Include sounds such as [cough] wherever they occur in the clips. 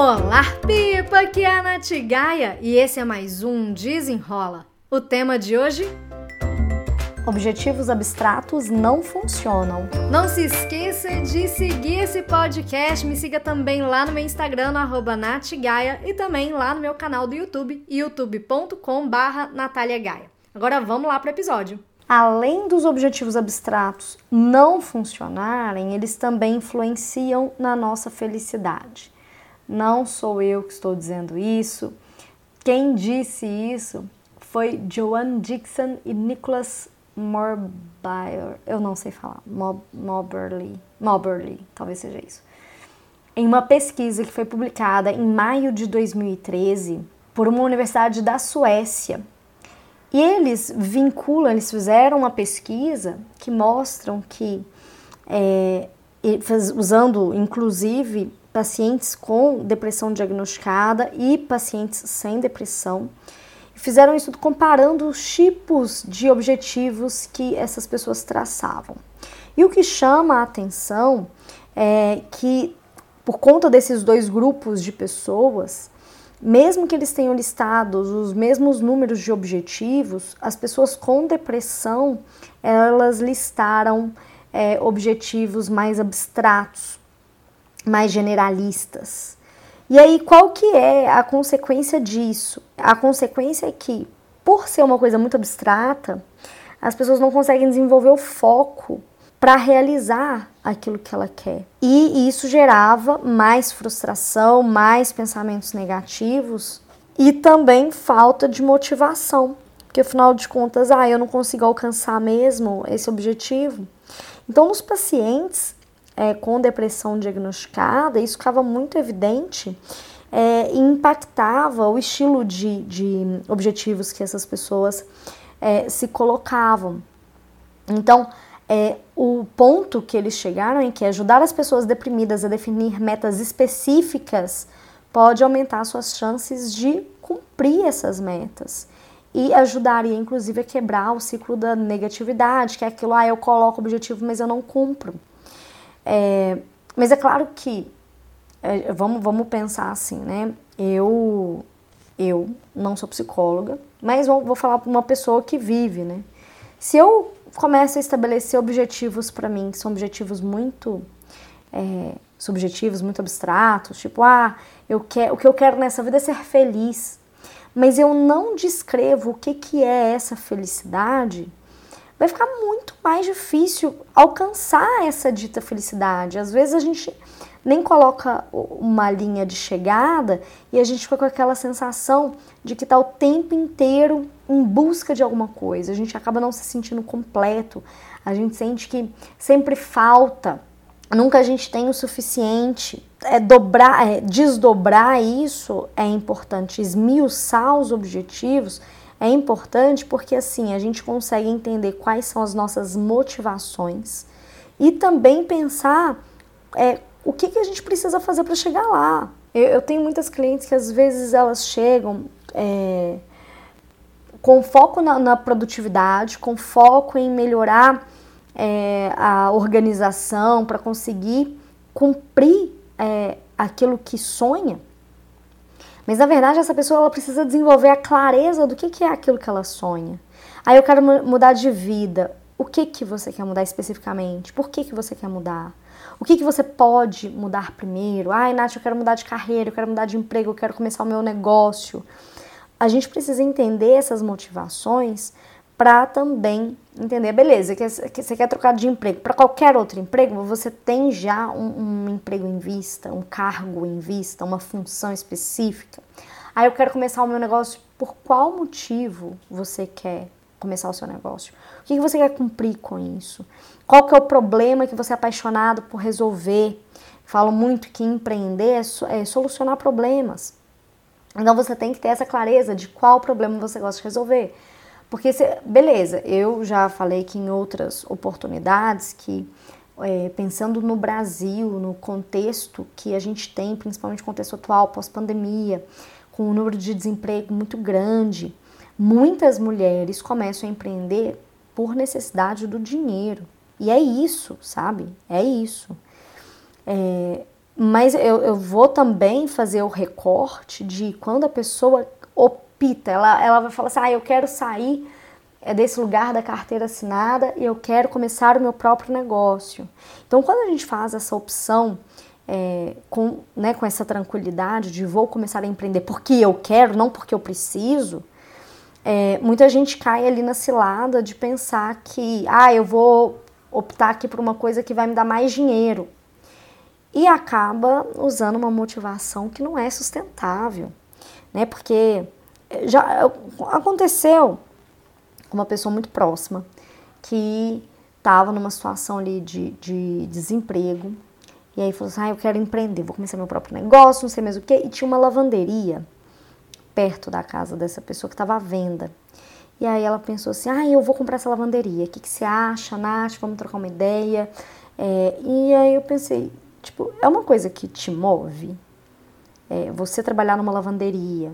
Olá, Pipa! Aqui é a Nath Gaia e esse é mais um Desenrola. O tema de hoje? Objetivos abstratos não funcionam. Não se esqueça de seguir esse podcast. Me siga também lá no meu Instagram, no natgaia, e também lá no meu canal do YouTube, youtube.com barra Agora vamos lá para o episódio. Além dos objetivos abstratos não funcionarem, eles também influenciam na nossa felicidade. Não sou eu que estou dizendo isso. Quem disse isso foi Joan Dixon e Nicholas Morbier. Eu não sei falar. Moberly. Moberly, talvez seja isso. Em uma pesquisa que foi publicada em maio de 2013 por uma universidade da Suécia. E eles vinculam, eles fizeram uma pesquisa que mostram que, é, usando inclusive pacientes com depressão diagnosticada e pacientes sem depressão. Fizeram isso comparando os tipos de objetivos que essas pessoas traçavam. E o que chama a atenção é que, por conta desses dois grupos de pessoas, mesmo que eles tenham listados os mesmos números de objetivos, as pessoas com depressão elas listaram é, objetivos mais abstratos, mais generalistas. E aí, qual que é a consequência disso? A consequência é que, por ser uma coisa muito abstrata, as pessoas não conseguem desenvolver o foco para realizar aquilo que ela quer. E isso gerava mais frustração, mais pensamentos negativos e também falta de motivação. Porque afinal de contas, ah, eu não consigo alcançar mesmo esse objetivo. Então, nos pacientes, é, com depressão diagnosticada, isso ficava muito evidente é, e impactava o estilo de, de objetivos que essas pessoas é, se colocavam. Então, é, o ponto que eles chegaram em que ajudar as pessoas deprimidas a definir metas específicas pode aumentar suas chances de cumprir essas metas e ajudaria inclusive a quebrar o ciclo da negatividade, que é aquilo, ah, eu coloco objetivo, mas eu não cumpro. É, mas é claro que é, vamos, vamos pensar assim, né? Eu, eu não sou psicóloga, mas vou, vou falar para uma pessoa que vive, né? Se eu começo a estabelecer objetivos para mim, que são objetivos muito é, subjetivos, muito abstratos, tipo, ah, eu quero, o que eu quero nessa vida é ser feliz, mas eu não descrevo o que, que é essa felicidade, vai ficar muito mais difícil alcançar essa dita felicidade. Às vezes a gente nem coloca uma linha de chegada e a gente fica com aquela sensação de que está o tempo inteiro em busca de alguma coisa. A gente acaba não se sentindo completo, a gente sente que sempre falta, nunca a gente tem o suficiente. É dobrar, é, desdobrar isso é importante, esmiuçar os objetivos é importante porque assim a gente consegue entender quais são as nossas motivações e também pensar é, o que, que a gente precisa fazer para chegar lá. Eu, eu, tenho muitas clientes que às vezes elas chegam é, com foco na, na, produtividade, com foco em melhorar é, a organização para conseguir cumprir é, aquilo que sonha, mas na verdade essa pessoa ela precisa desenvolver a clareza do que, que é aquilo que ela sonha. Aí eu quero mudar de vida. O que que você quer mudar especificamente? Por que que você quer mudar? O que que você pode mudar primeiro? Ai, Nath, eu quero mudar de carreira, eu quero mudar de emprego, eu quero começar o meu negócio. A gente precisa entender essas motivações para também entender, beleza, que você quer trocar de emprego para qualquer outro emprego, você tem já um, um, emprego em vista, um cargo em vista, uma função específica. Aí eu quero começar o meu negócio, por qual motivo você quer começar o seu negócio? O que você quer cumprir com isso? Qual que é o problema que você é apaixonado por resolver? Falo muito que empreender é, é solucionar problemas. Então você tem que ter essa clareza de qual problema você gosta de resolver. Porque, beleza, eu já falei que em outras oportunidades que, é, pensando no Brasil, no contexto que a gente tem, principalmente contexto atual, pós-pandemia, com um número de desemprego muito grande, muitas mulheres começam a empreender por necessidade do dinheiro. E é isso, sabe? É isso. É, mas eu, eu vou também fazer o recorte de quando a pessoa opta, ela, ela vai falar assim, ah, eu quero sair é desse lugar da carteira assinada e eu quero começar o meu próprio negócio. Então, quando a gente faz essa opção é, com, né, com essa tranquilidade de vou começar a empreender porque eu quero, não porque eu preciso, é, muita gente cai ali na cilada de pensar que, ah, eu vou optar aqui por uma coisa que vai me dar mais dinheiro. E acaba usando uma motivação que não é sustentável, né? Porque já aconteceu com uma pessoa muito próxima que estava numa situação ali de, de desemprego e aí falou assim, ah, eu quero empreender, vou começar meu próprio negócio, não sei mais o que, e tinha uma lavanderia perto da casa dessa pessoa que estava à venda. E aí ela pensou assim, ah, eu vou comprar essa lavanderia, o que, que você acha, Nath, vamos trocar uma ideia. É, e aí eu pensei, tipo, é uma coisa que te move? É, você trabalhar numa lavanderia,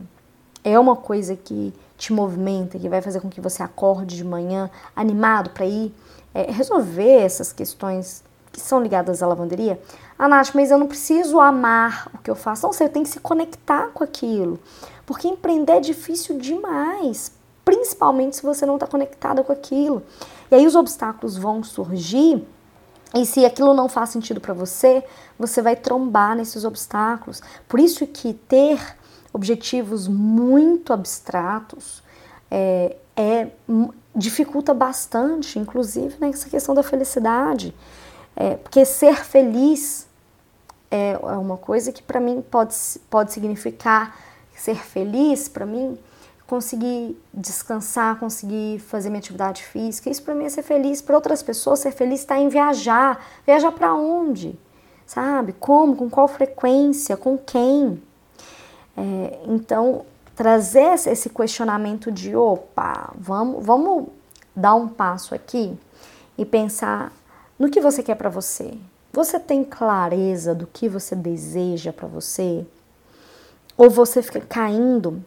é uma coisa que te movimenta, que vai fazer com que você acorde de manhã animado para ir é, resolver essas questões que são ligadas à lavanderia. Ah, Nath, mas eu não preciso amar o que eu faço. Não sei, eu tenho que se conectar com aquilo. Porque empreender é difícil demais, principalmente se você não está conectada com aquilo. E aí os obstáculos vão surgir e se aquilo não faz sentido para você, você vai trombar nesses obstáculos. Por isso que ter objetivos muito abstratos é, é dificulta bastante, inclusive nessa questão da felicidade, é, porque ser feliz é, é uma coisa que para mim pode, pode significar ser feliz para mim conseguir descansar, conseguir fazer minha atividade física. Isso para mim é ser feliz. Para outras pessoas, ser feliz está em viajar. Viajar para onde? Sabe? Como? Com qual frequência? Com quem? É, então, trazer esse questionamento de opa, vamos, vamos dar um passo aqui e pensar no que você quer para você. Você tem clareza do que você deseja para você? Ou você fica caindo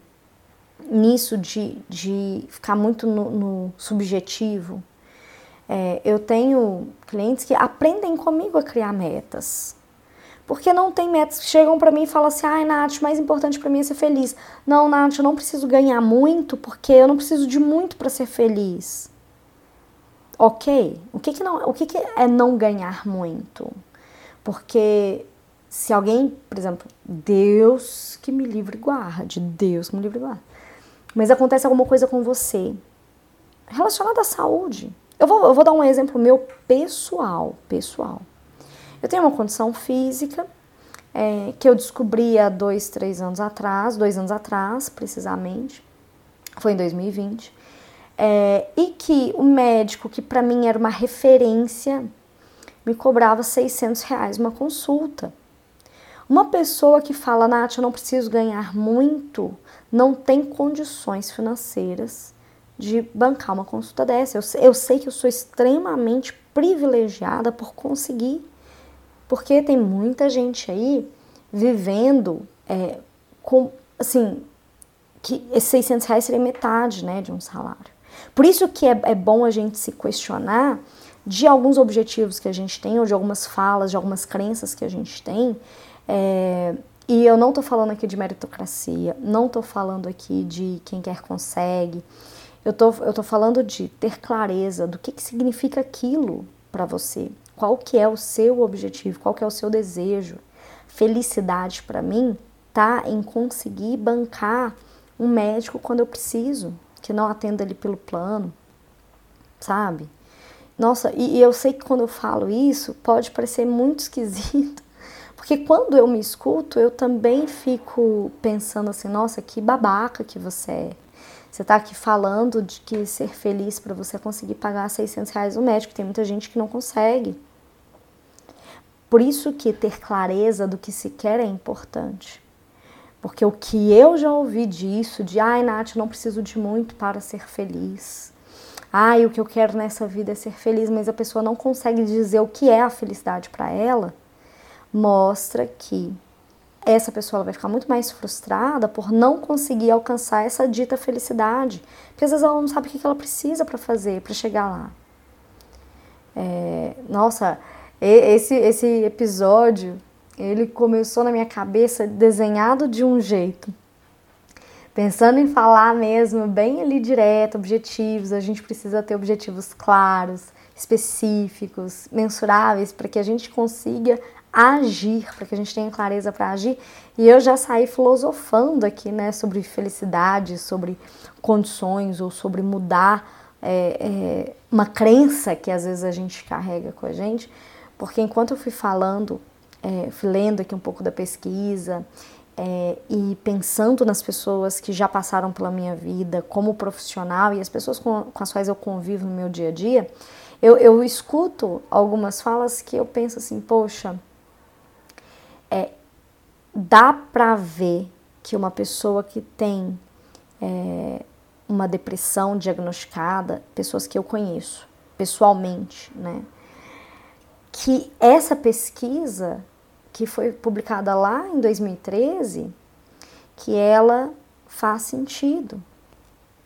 nisso de, de ficar muito no, no subjetivo? É, eu tenho clientes que aprendem comigo a criar metas. Porque não tem metas que chegam para mim e falam assim: ai, Nath, o mais importante para mim é ser feliz. Não, Nath, eu não preciso ganhar muito porque eu não preciso de muito para ser feliz. Ok, o que, que, não, o que, que é não ganhar muito? Porque se alguém, por exemplo, Deus que me livre guarde, Deus que me livre guarde, mas acontece alguma coisa com você relacionada à saúde. Eu vou, eu vou dar um exemplo meu pessoal, pessoal. Eu tenho uma condição física é, que eu descobri há dois, três anos atrás, dois anos atrás, precisamente, foi em 2020, é, e que o médico, que para mim era uma referência, me cobrava 600 reais uma consulta. Uma pessoa que fala, Nath, eu não preciso ganhar muito, não tem condições financeiras de bancar uma consulta dessa. Eu, eu sei que eu sou extremamente privilegiada por conseguir porque tem muita gente aí vivendo é, com, assim, que esses 600 reais seria metade, né, de um salário. Por isso que é, é bom a gente se questionar de alguns objetivos que a gente tem, ou de algumas falas, de algumas crenças que a gente tem. É, e eu não tô falando aqui de meritocracia, não tô falando aqui de quem quer consegue. Eu tô, eu tô falando de ter clareza do que, que significa aquilo para você, qual que é o seu objetivo, qual que é o seu desejo. Felicidade para mim tá em conseguir bancar um médico quando eu preciso, que não atenda ele pelo plano, sabe? Nossa, e, e eu sei que quando eu falo isso pode parecer muito [laughs] esquisito, porque quando eu me escuto, eu também fico pensando assim, nossa, que babaca que você é. Você está aqui falando de que ser feliz para você conseguir pagar 600 reais no médico. Tem muita gente que não consegue. Por isso que ter clareza do que se quer é importante. Porque o que eu já ouvi disso, de ai, Nath, não preciso de muito para ser feliz. Ai, o que eu quero nessa vida é ser feliz, mas a pessoa não consegue dizer o que é a felicidade para ela, mostra que essa pessoa vai ficar muito mais frustrada por não conseguir alcançar essa dita felicidade. Porque às vezes ela não sabe o que ela precisa para fazer, para chegar lá. É, nossa, esse, esse episódio ele começou na minha cabeça desenhado de um jeito. Pensando em falar mesmo bem ali direto, objetivos, a gente precisa ter objetivos claros, específicos, mensuráveis, para que a gente consiga agir, para que a gente tenha clareza para agir. E eu já saí filosofando aqui, né, sobre felicidade, sobre condições ou sobre mudar é, é, uma crença que às vezes a gente carrega com a gente, porque enquanto eu fui falando, é, fui lendo aqui um pouco da pesquisa é, e pensando nas pessoas que já passaram pela minha vida como profissional e as pessoas com, com as quais eu convivo no meu dia a dia, eu, eu escuto algumas falas que eu penso assim, poxa, é, dá para ver que uma pessoa que tem é, uma depressão diagnosticada, pessoas que eu conheço pessoalmente, né, que essa pesquisa que foi publicada lá em 2013, que ela faz sentido.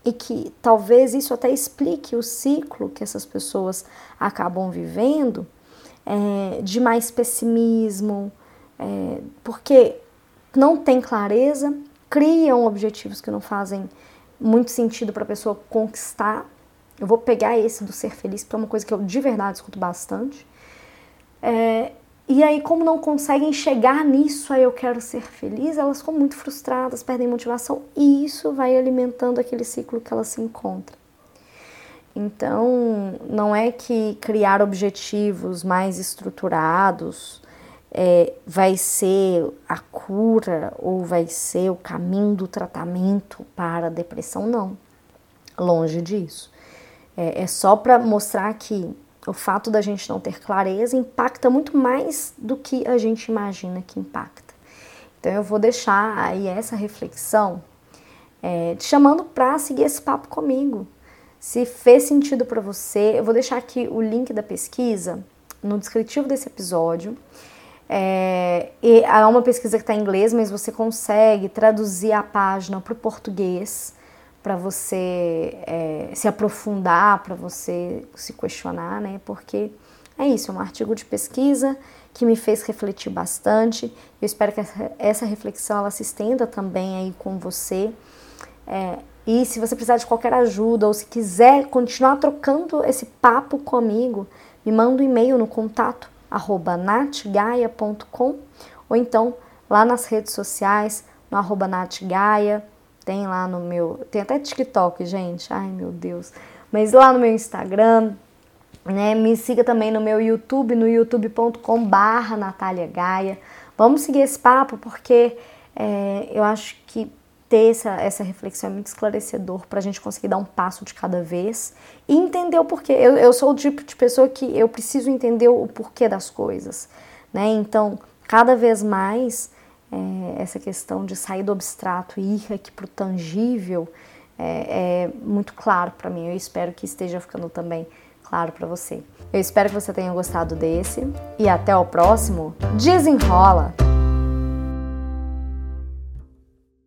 E que talvez isso até explique o ciclo que essas pessoas acabam vivendo é, de mais pessimismo, é, porque não tem clareza, criam objetivos que não fazem muito sentido para a pessoa conquistar. Eu vou pegar esse do ser feliz, que é uma coisa que eu de verdade escuto bastante. É, e aí, como não conseguem chegar nisso, aí eu quero ser feliz, elas ficam muito frustradas, perdem motivação e isso vai alimentando aquele ciclo que elas se encontram. Então, não é que criar objetivos mais estruturados é, vai ser a cura ou vai ser o caminho do tratamento para a depressão, não. Longe disso. É, é só para mostrar que o fato da gente não ter clareza impacta muito mais do que a gente imagina que impacta. Então eu vou deixar aí essa reflexão é, te chamando para seguir esse papo comigo. Se fez sentido para você, eu vou deixar aqui o link da pesquisa no descritivo desse episódio. É, é uma pesquisa que está em inglês, mas você consegue traduzir a página para o português para você é, se aprofundar, para você se questionar, né? Porque é isso, é um artigo de pesquisa que me fez refletir bastante. Eu espero que essa reflexão ela se estenda também aí com você. É, e se você precisar de qualquer ajuda ou se quiser continuar trocando esse papo comigo, me manda um e-mail no contato arroba natgaia.com ou então lá nas redes sociais no arroba natgaia tem lá no meu. Tem até TikTok, gente. Ai, meu Deus. Mas lá no meu Instagram, né? Me siga também no meu YouTube, no youtube.com/barra Natália Gaia. Vamos seguir esse papo porque é, eu acho que ter essa, essa reflexão é muito esclarecedor para a gente conseguir dar um passo de cada vez e entender o porquê. Eu, eu sou o tipo de pessoa que eu preciso entender o porquê das coisas, né? Então, cada vez mais é, essa questão de sair do abstrato e ir aqui para o tangível é, é muito claro para mim. Eu espero que esteja ficando também claro para você. Eu espero que você tenha gostado desse e até o próximo. Desenrola!